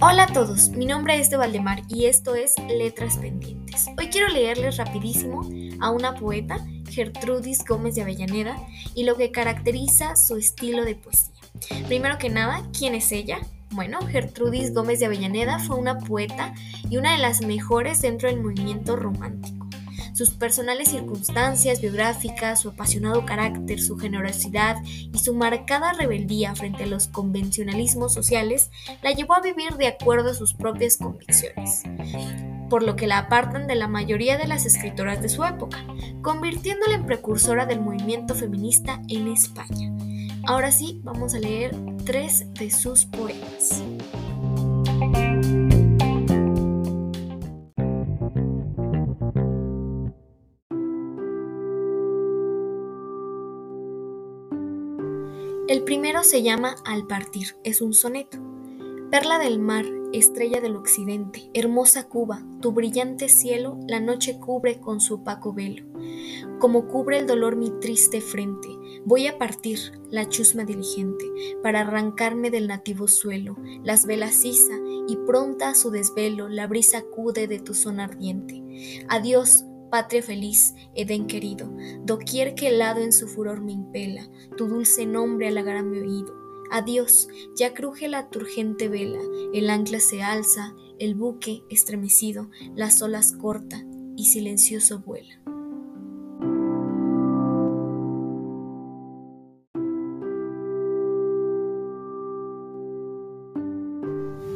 Hola a todos, mi nombre es de Valdemar y esto es Letras Pendientes. Hoy quiero leerles rapidísimo a una poeta, Gertrudis Gómez de Avellaneda, y lo que caracteriza su estilo de poesía. Primero que nada, ¿quién es ella? Bueno, Gertrudis Gómez de Avellaneda fue una poeta y una de las mejores dentro del movimiento romántico. Sus personales circunstancias biográficas, su apasionado carácter, su generosidad y su marcada rebeldía frente a los convencionalismos sociales la llevó a vivir de acuerdo a sus propias convicciones por lo que la apartan de la mayoría de las escritoras de su época, convirtiéndola en precursora del movimiento feminista en España. Ahora sí, vamos a leer tres de sus poemas. El primero se llama Al partir, es un soneto. Perla del mar, estrella del occidente, hermosa Cuba, tu brillante cielo la noche cubre con su opaco velo. Como cubre el dolor mi triste frente, voy a partir la chusma diligente para arrancarme del nativo suelo, las velas iza y pronta a su desvelo la brisa acude de tu zona ardiente. Adiós, patria feliz, Edén querido, doquier que el lado en su furor me impela, tu dulce nombre halagará mi oído. Adiós, ya cruje la turgente vela, el ancla se alza, el buque, estremecido, las olas corta y silencioso vuela.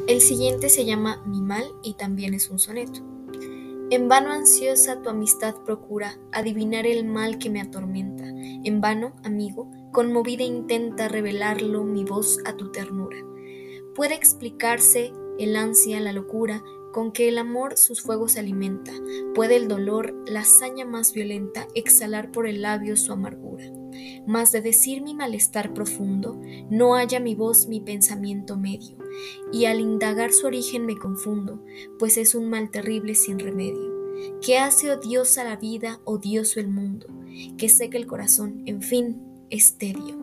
El siguiente se llama Mi mal y también es un soneto. En vano ansiosa tu amistad procura adivinar el mal que me atormenta. En vano, amigo, conmovida intenta revelarlo mi voz a tu ternura. Puede explicarse el ansia, la locura, con que el amor sus fuegos alimenta. Puede el dolor, la hazaña más violenta, exhalar por el labio su amargura. Mas de decir mi malestar profundo, no halla mi voz mi pensamiento medio y al indagar su origen me confundo, pues es un mal terrible sin remedio, que hace odiosa la vida, odioso el mundo, que seca el corazón, en fin, es tedio.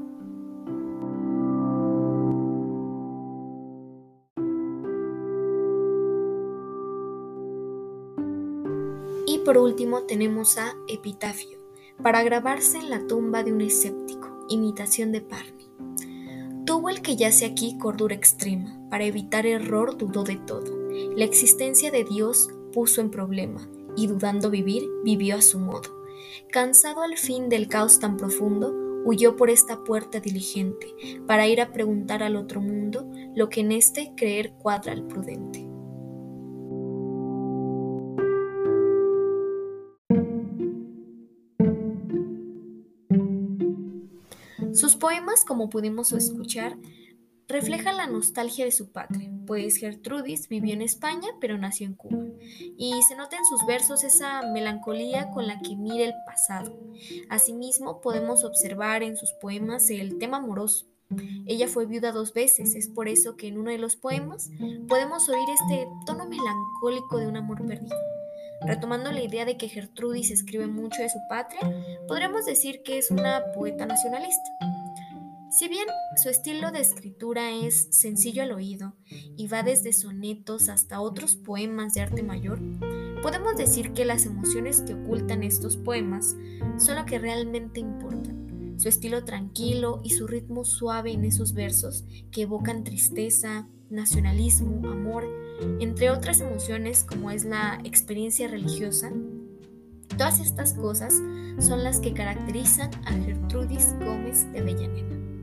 Y por último tenemos a Epitafio, para grabarse en la tumba de un escéptico, imitación de Parni. Tuvo el que yace aquí cordura extrema, para evitar error dudó de todo. La existencia de Dios puso en problema, y dudando vivir, vivió a su modo. Cansado al fin del caos tan profundo, huyó por esta puerta diligente, para ir a preguntar al otro mundo lo que en este creer cuadra al prudente. Sus poemas, como pudimos escuchar, reflejan la nostalgia de su patria, pues Gertrudis vivió en España pero nació en Cuba, y se nota en sus versos esa melancolía con la que mira el pasado. Asimismo, podemos observar en sus poemas el tema amoroso. Ella fue viuda dos veces, es por eso que en uno de los poemas podemos oír este tono melancólico de un amor perdido. Retomando la idea de que Gertrudis escribe mucho de su patria, podríamos decir que es una poeta nacionalista. Si bien su estilo de escritura es sencillo al oído y va desde sonetos hasta otros poemas de arte mayor, podemos decir que las emociones que ocultan estos poemas son lo que realmente importan. Su estilo tranquilo y su ritmo suave en esos versos que evocan tristeza, nacionalismo, amor, entre otras emociones como es la experiencia religiosa, todas estas cosas son las que caracterizan a Gertrudis Gómez de Avellaneda.